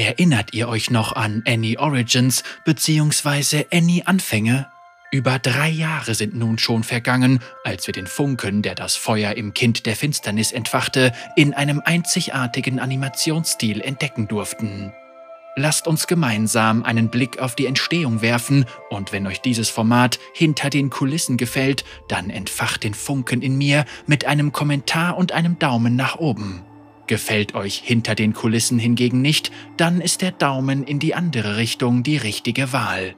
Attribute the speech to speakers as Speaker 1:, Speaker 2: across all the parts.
Speaker 1: Erinnert ihr euch noch an Annie Origins bzw. Annie Anfänge? Über drei Jahre sind nun schon vergangen, als wir den Funken, der das Feuer im Kind der Finsternis entfachte, in einem einzigartigen Animationsstil entdecken durften. Lasst uns gemeinsam einen Blick auf die Entstehung werfen und wenn euch dieses Format hinter den Kulissen gefällt, dann entfacht den Funken in mir mit einem Kommentar und einem Daumen nach oben. Gefällt euch hinter den Kulissen hingegen nicht, dann ist der Daumen in die andere Richtung die richtige Wahl.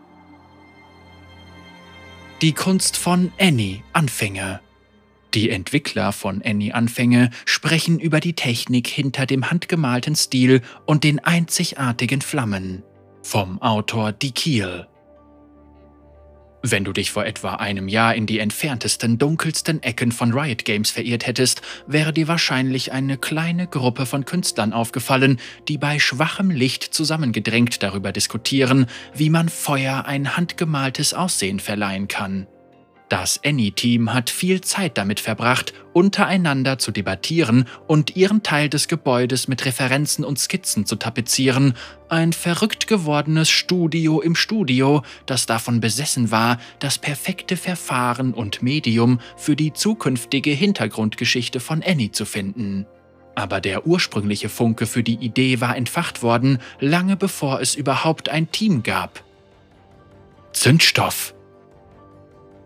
Speaker 1: Die Kunst von Annie Anfänge. Die Entwickler von Annie Anfänge sprechen über die Technik hinter dem handgemalten Stil und den einzigartigen Flammen. Vom Autor Die Kiel. Wenn du dich vor etwa einem Jahr in die entferntesten, dunkelsten Ecken von Riot Games verirrt hättest, wäre dir wahrscheinlich eine kleine Gruppe von Künstlern aufgefallen, die bei schwachem Licht zusammengedrängt darüber diskutieren, wie man Feuer ein handgemaltes Aussehen verleihen kann. Das Annie-Team hat viel Zeit damit verbracht, untereinander zu debattieren und ihren Teil des Gebäudes mit Referenzen und Skizzen zu tapezieren. Ein verrückt gewordenes Studio im Studio, das davon besessen war, das perfekte Verfahren und Medium für die zukünftige Hintergrundgeschichte von Annie zu finden. Aber der ursprüngliche Funke für die Idee war entfacht worden, lange bevor es überhaupt ein Team gab. Zündstoff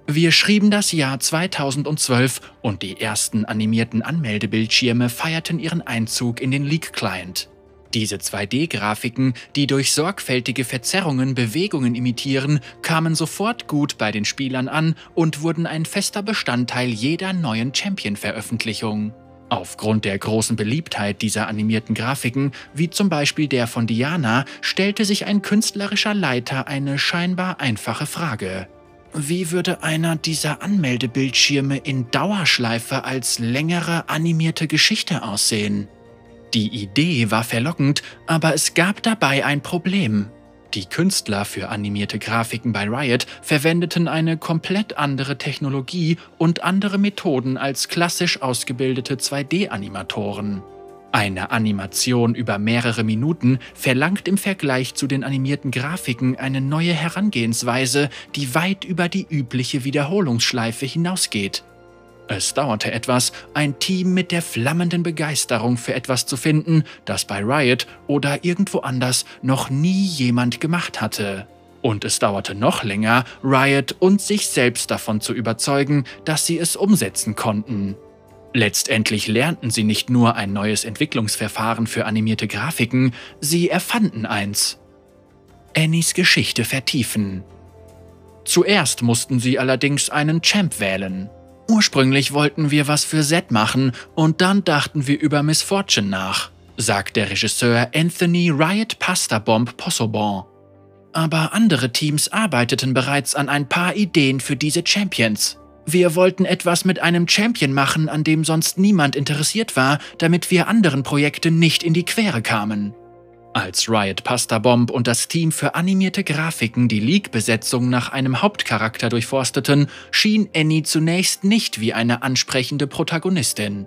Speaker 1: wir schrieben das Jahr 2012 und die ersten animierten Anmeldebildschirme feierten ihren Einzug in den Leak-Client. Diese 2D-Grafiken, die durch sorgfältige Verzerrungen Bewegungen imitieren, kamen sofort gut bei den Spielern an und wurden ein fester Bestandteil jeder neuen Champion-Veröffentlichung. Aufgrund der großen Beliebtheit dieser animierten Grafiken, wie zum Beispiel der von Diana, stellte sich ein künstlerischer Leiter eine scheinbar einfache Frage. Wie würde einer dieser Anmeldebildschirme in Dauerschleife als längere animierte Geschichte aussehen? Die Idee war verlockend, aber es gab dabei ein Problem. Die Künstler für animierte Grafiken bei Riot verwendeten eine komplett andere Technologie und andere Methoden als klassisch ausgebildete 2D-Animatoren. Eine Animation über mehrere Minuten verlangt im Vergleich zu den animierten Grafiken eine neue Herangehensweise, die weit über die übliche Wiederholungsschleife hinausgeht. Es dauerte etwas, ein Team mit der flammenden Begeisterung für etwas zu finden, das bei Riot oder irgendwo anders noch nie jemand gemacht hatte. Und es dauerte noch länger, Riot und sich selbst davon zu überzeugen, dass sie es umsetzen konnten. Letztendlich lernten sie nicht nur ein neues Entwicklungsverfahren für animierte Grafiken, sie erfanden eins. Annies Geschichte vertiefen. Zuerst mussten sie allerdings einen Champ wählen. Ursprünglich wollten wir was für Zed machen und dann dachten wir über Miss Fortune nach, sagt der Regisseur Anthony Riot Pasta Bomb Possobon. Aber andere Teams arbeiteten bereits an ein paar Ideen für diese Champions. Wir wollten etwas mit einem Champion machen, an dem sonst niemand interessiert war, damit wir anderen Projekten nicht in die Quere kamen. Als Riot Pasta Bomb und das Team für animierte Grafiken die League-Besetzung nach einem Hauptcharakter durchforsteten, schien Annie zunächst nicht wie eine ansprechende Protagonistin.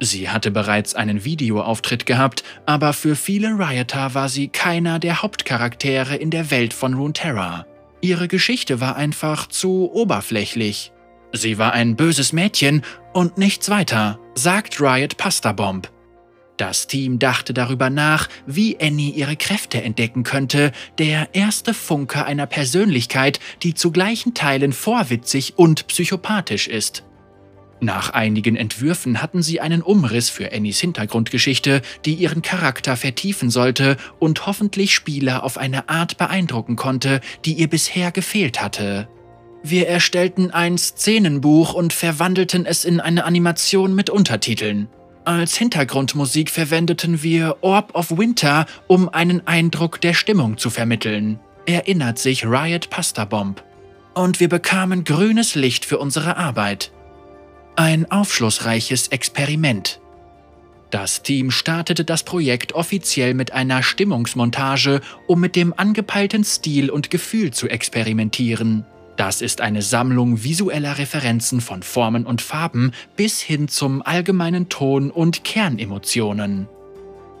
Speaker 1: Sie hatte bereits einen Videoauftritt gehabt, aber für viele Rioter war sie keiner der Hauptcharaktere in der Welt von Runeterra. Ihre Geschichte war einfach zu oberflächlich. Sie war ein böses Mädchen und nichts weiter, sagt Riot Pasta Bomb. Das Team dachte darüber nach, wie Annie ihre Kräfte entdecken könnte, der erste Funke einer Persönlichkeit, die zu gleichen Teilen vorwitzig und psychopathisch ist. Nach einigen Entwürfen hatten sie einen Umriss für Annies Hintergrundgeschichte, die ihren Charakter vertiefen sollte und hoffentlich Spieler auf eine Art beeindrucken konnte, die ihr bisher gefehlt hatte. Wir erstellten ein Szenenbuch und verwandelten es in eine Animation mit Untertiteln. Als Hintergrundmusik verwendeten wir Orb of Winter, um einen Eindruck der Stimmung zu vermitteln, erinnert sich Riot Pasta Bomb. Und wir bekamen grünes Licht für unsere Arbeit. Ein aufschlussreiches Experiment. Das Team startete das Projekt offiziell mit einer Stimmungsmontage, um mit dem angepeilten Stil und Gefühl zu experimentieren. Das ist eine Sammlung visueller Referenzen von Formen und Farben bis hin zum allgemeinen Ton und Kernemotionen.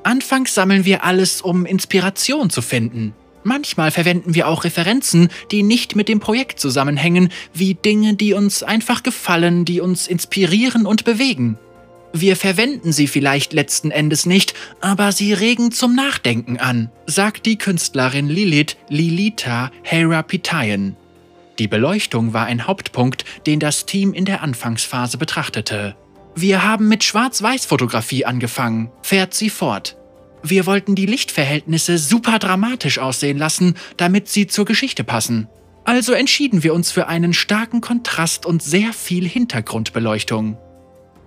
Speaker 1: Anfangs sammeln wir alles, um Inspiration zu finden. Manchmal verwenden wir auch Referenzen, die nicht mit dem Projekt zusammenhängen, wie Dinge, die uns einfach gefallen, die uns inspirieren und bewegen. Wir verwenden sie vielleicht letzten Endes nicht, aber sie regen zum Nachdenken an, sagt die Künstlerin Lilith Lilita Herapitayan. Die Beleuchtung war ein Hauptpunkt, den das Team in der Anfangsphase betrachtete. Wir haben mit Schwarz-Weiß-Fotografie angefangen, fährt sie fort. Wir wollten die Lichtverhältnisse super dramatisch aussehen lassen, damit sie zur Geschichte passen. Also entschieden wir uns für einen starken Kontrast und sehr viel Hintergrundbeleuchtung.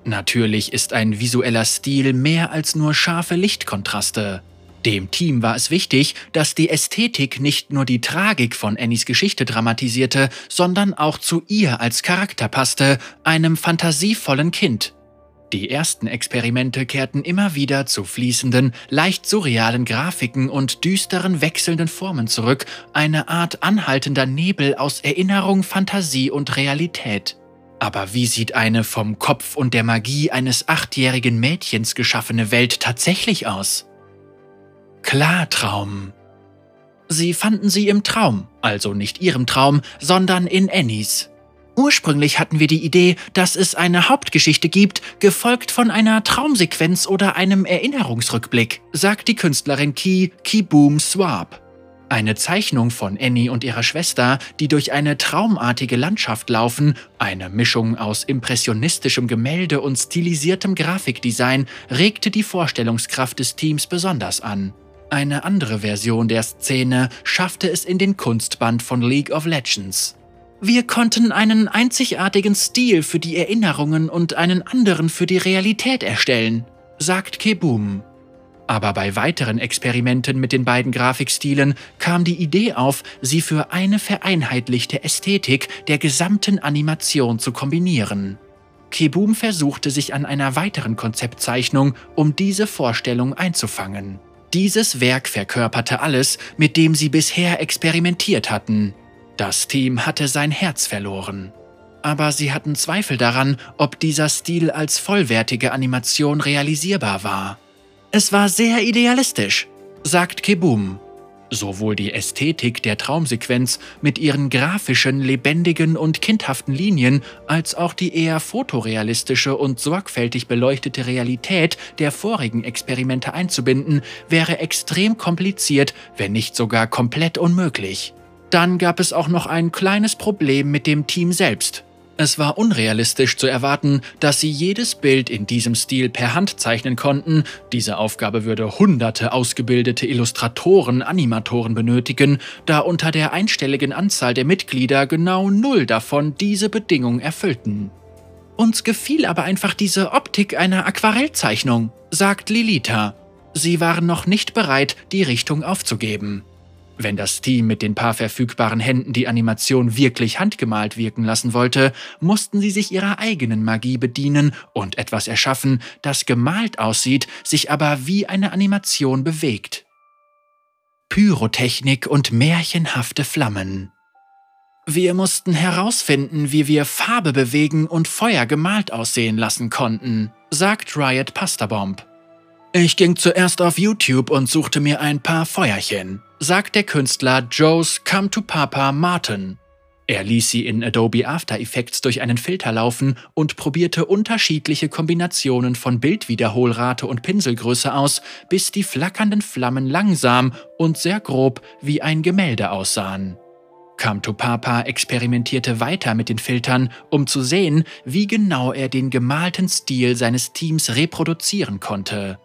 Speaker 1: Natürlich ist ein visueller Stil mehr als nur scharfe Lichtkontraste. Dem Team war es wichtig, dass die Ästhetik nicht nur die Tragik von Annies Geschichte dramatisierte, sondern auch zu ihr als Charakter passte, einem fantasievollen Kind. Die ersten Experimente kehrten immer wieder zu fließenden, leicht surrealen Grafiken und düsteren wechselnden Formen zurück, eine Art anhaltender Nebel aus Erinnerung, Fantasie und Realität. Aber wie sieht eine vom Kopf und der Magie eines achtjährigen Mädchens geschaffene Welt tatsächlich aus? Klartraum. Sie fanden sie im Traum, also nicht ihrem Traum, sondern in Annies. Ursprünglich hatten wir die Idee, dass es eine Hauptgeschichte gibt, gefolgt von einer Traumsequenz oder einem Erinnerungsrückblick, sagt die Künstlerin Ki Kiboom Swab. Eine Zeichnung von Annie und ihrer Schwester, die durch eine traumartige Landschaft laufen, eine Mischung aus impressionistischem Gemälde und stilisiertem Grafikdesign, regte die Vorstellungskraft des Teams besonders an. Eine andere Version der Szene schaffte es in den Kunstband von League of Legends. Wir konnten einen einzigartigen Stil für die Erinnerungen und einen anderen für die Realität erstellen, sagt Kebum. Aber bei weiteren Experimenten mit den beiden Grafikstilen kam die Idee auf, sie für eine vereinheitlichte Ästhetik der gesamten Animation zu kombinieren. Kebum versuchte sich an einer weiteren Konzeptzeichnung, um diese Vorstellung einzufangen. Dieses Werk verkörperte alles, mit dem sie bisher experimentiert hatten. Das Team hatte sein Herz verloren. Aber sie hatten Zweifel daran, ob dieser Stil als vollwertige Animation realisierbar war. Es war sehr idealistisch, sagt Kebum. Sowohl die Ästhetik der Traumsequenz mit ihren grafischen, lebendigen und kindhaften Linien als auch die eher fotorealistische und sorgfältig beleuchtete Realität der vorigen Experimente einzubinden, wäre extrem kompliziert, wenn nicht sogar komplett unmöglich. Dann gab es auch noch ein kleines Problem mit dem Team selbst. Es war unrealistisch zu erwarten, dass sie jedes Bild in diesem Stil per Hand zeichnen konnten. Diese Aufgabe würde hunderte ausgebildete Illustratoren, Animatoren benötigen, da unter der einstelligen Anzahl der Mitglieder genau null davon diese Bedingung erfüllten. Uns gefiel aber einfach diese Optik einer Aquarellzeichnung, sagt Lilita. Sie waren noch nicht bereit, die Richtung aufzugeben. Wenn das Team mit den paar verfügbaren Händen die Animation wirklich handgemalt wirken lassen wollte, mussten sie sich ihrer eigenen Magie bedienen und etwas erschaffen, das gemalt aussieht, sich aber wie eine Animation bewegt. Pyrotechnik und märchenhafte Flammen. Wir mussten herausfinden, wie wir Farbe bewegen und Feuer gemalt aussehen lassen konnten, sagt Riot Pastabomb. Ich ging zuerst auf YouTube und suchte mir ein paar Feuerchen, sagt der Künstler Joe's Come to Papa Martin. Er ließ sie in Adobe After Effects durch einen Filter laufen und probierte unterschiedliche Kombinationen von Bildwiederholrate und Pinselgröße aus, bis die flackernden Flammen langsam und sehr grob wie ein Gemälde aussahen. Come to Papa experimentierte weiter mit den Filtern, um zu sehen, wie genau er den gemalten Stil seines Teams reproduzieren konnte.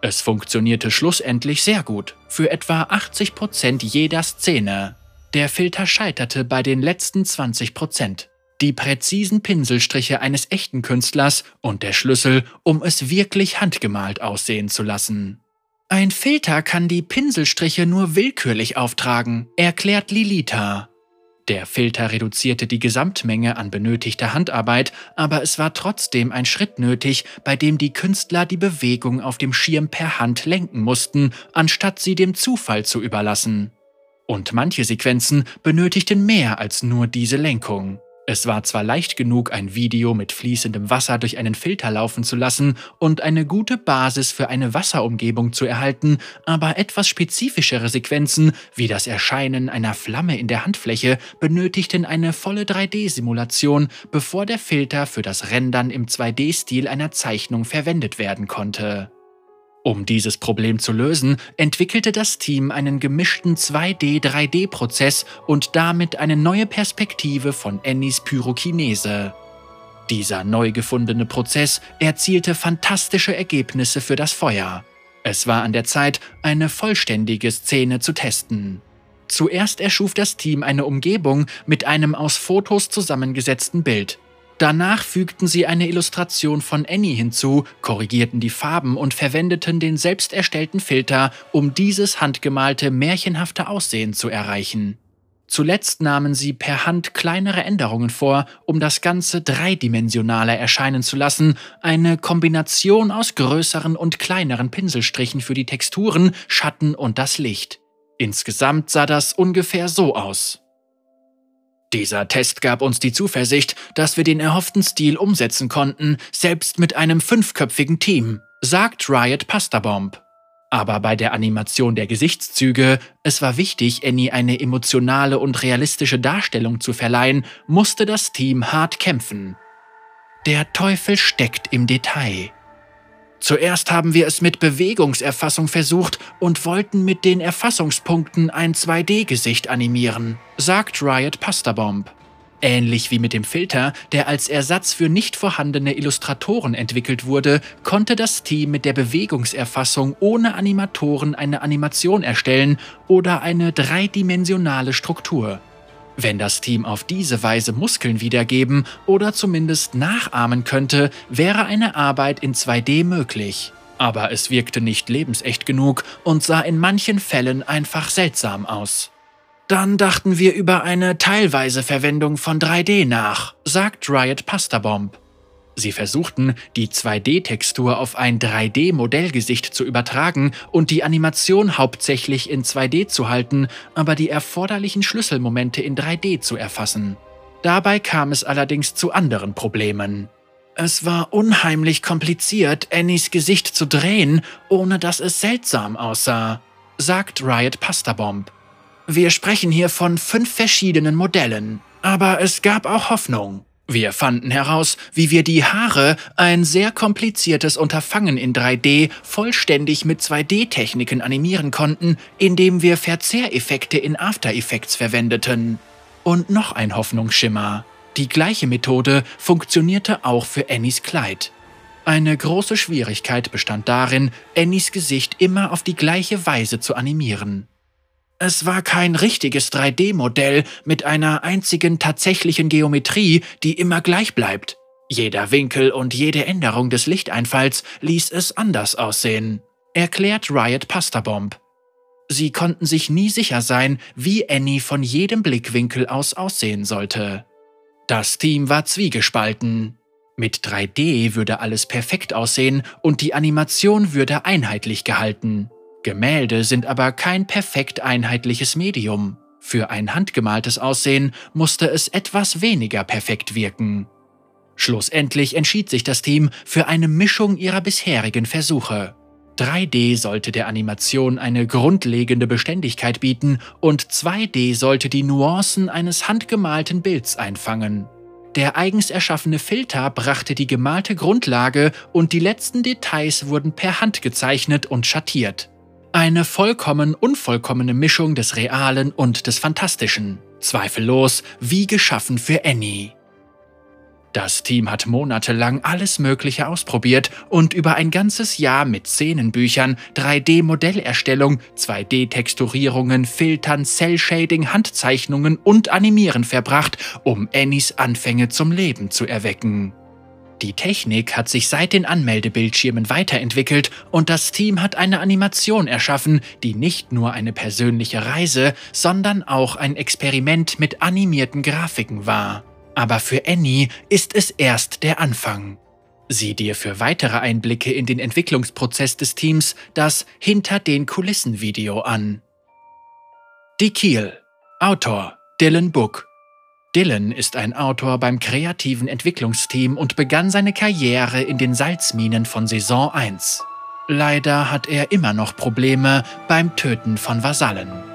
Speaker 1: Es funktionierte schlussendlich sehr gut, für etwa 80 Prozent jeder Szene. Der Filter scheiterte bei den letzten 20%. Prozent. Die präzisen Pinselstriche eines echten Künstlers und der Schlüssel, um es wirklich handgemalt aussehen zu lassen. Ein Filter kann die Pinselstriche nur willkürlich auftragen, erklärt Lilita. Der Filter reduzierte die Gesamtmenge an benötigter Handarbeit, aber es war trotzdem ein Schritt nötig, bei dem die Künstler die Bewegung auf dem Schirm per Hand lenken mussten, anstatt sie dem Zufall zu überlassen. Und manche Sequenzen benötigten mehr als nur diese Lenkung. Es war zwar leicht genug, ein Video mit fließendem Wasser durch einen Filter laufen zu lassen und eine gute Basis für eine Wasserumgebung zu erhalten, aber etwas spezifischere Sequenzen, wie das Erscheinen einer Flamme in der Handfläche, benötigten eine volle 3D-Simulation, bevor der Filter für das Rendern im 2D-Stil einer Zeichnung verwendet werden konnte. Um dieses Problem zu lösen, entwickelte das Team einen gemischten 2D-3D-Prozess und damit eine neue Perspektive von Annies Pyrokinese. Dieser neu gefundene Prozess erzielte fantastische Ergebnisse für das Feuer. Es war an der Zeit, eine vollständige Szene zu testen. Zuerst erschuf das Team eine Umgebung mit einem aus Fotos zusammengesetzten Bild. Danach fügten sie eine Illustration von Annie hinzu, korrigierten die Farben und verwendeten den selbst erstellten Filter, um dieses handgemalte, märchenhafte Aussehen zu erreichen. Zuletzt nahmen sie per Hand kleinere Änderungen vor, um das Ganze dreidimensionaler erscheinen zu lassen, eine Kombination aus größeren und kleineren Pinselstrichen für die Texturen, Schatten und das Licht. Insgesamt sah das ungefähr so aus. Dieser Test gab uns die Zuversicht, dass wir den erhofften Stil umsetzen konnten, selbst mit einem fünfköpfigen Team, sagt Riot Pastabomb. Aber bei der Animation der Gesichtszüge, es war wichtig, Annie eine emotionale und realistische Darstellung zu verleihen, musste das Team hart kämpfen. Der Teufel steckt im Detail. Zuerst haben wir es mit Bewegungserfassung versucht und wollten mit den Erfassungspunkten ein 2D-Gesicht animieren, sagt Riot Pastabomb. Ähnlich wie mit dem Filter, der als Ersatz für nicht vorhandene Illustratoren entwickelt wurde, konnte das Team mit der Bewegungserfassung ohne Animatoren eine Animation erstellen oder eine dreidimensionale Struktur. Wenn das Team auf diese Weise Muskeln wiedergeben oder zumindest nachahmen könnte, wäre eine Arbeit in 2D möglich. Aber es wirkte nicht lebensecht genug und sah in manchen Fällen einfach seltsam aus. Dann dachten wir über eine teilweise Verwendung von 3D nach, sagt Riot Pastabomb. Sie versuchten, die 2D-Textur auf ein 3D-Modellgesicht zu übertragen und die Animation hauptsächlich in 2D zu halten, aber die erforderlichen Schlüsselmomente in 3D zu erfassen. Dabei kam es allerdings zu anderen Problemen. Es war unheimlich kompliziert, Annies Gesicht zu drehen, ohne dass es seltsam aussah, sagt Riot Pastabomb. Wir sprechen hier von fünf verschiedenen Modellen, aber es gab auch Hoffnung. Wir fanden heraus, wie wir die Haare, ein sehr kompliziertes Unterfangen in 3D, vollständig mit 2D-Techniken animieren konnten, indem wir Verzehreffekte in After Effects verwendeten. Und noch ein Hoffnungsschimmer. Die gleiche Methode funktionierte auch für Annies Kleid. Eine große Schwierigkeit bestand darin, Annies Gesicht immer auf die gleiche Weise zu animieren. Es war kein richtiges 3D-Modell mit einer einzigen tatsächlichen Geometrie, die immer gleich bleibt. Jeder Winkel und jede Änderung des Lichteinfalls ließ es anders aussehen, erklärt Riot Pastabomb. Sie konnten sich nie sicher sein, wie Annie von jedem Blickwinkel aus aussehen sollte. Das Team war zwiegespalten. Mit 3D würde alles perfekt aussehen und die Animation würde einheitlich gehalten. Gemälde sind aber kein perfekt einheitliches Medium. Für ein handgemaltes Aussehen musste es etwas weniger perfekt wirken. Schlussendlich entschied sich das Team für eine Mischung ihrer bisherigen Versuche. 3D sollte der Animation eine grundlegende Beständigkeit bieten und 2D sollte die Nuancen eines handgemalten Bilds einfangen. Der eigens erschaffene Filter brachte die gemalte Grundlage und die letzten Details wurden per Hand gezeichnet und schattiert. Eine vollkommen unvollkommene Mischung des Realen und des Fantastischen. Zweifellos wie geschaffen für Annie. Das Team hat monatelang alles Mögliche ausprobiert und über ein ganzes Jahr mit Szenenbüchern, 3D-Modellerstellung, 2D-Texturierungen, Filtern, Cell-Shading, Handzeichnungen und Animieren verbracht, um Annies Anfänge zum Leben zu erwecken. Die Technik hat sich seit den Anmeldebildschirmen weiterentwickelt und das Team hat eine Animation erschaffen, die nicht nur eine persönliche Reise, sondern auch ein Experiment mit animierten Grafiken war. Aber für Annie ist es erst der Anfang. Sieh dir für weitere Einblicke in den Entwicklungsprozess des Teams das Hinter den Kulissen Video an. Die Kiel Autor Dylan Book Dylan ist ein Autor beim kreativen Entwicklungsteam und begann seine Karriere in den Salzminen von Saison 1. Leider hat er immer noch Probleme beim Töten von Vasallen.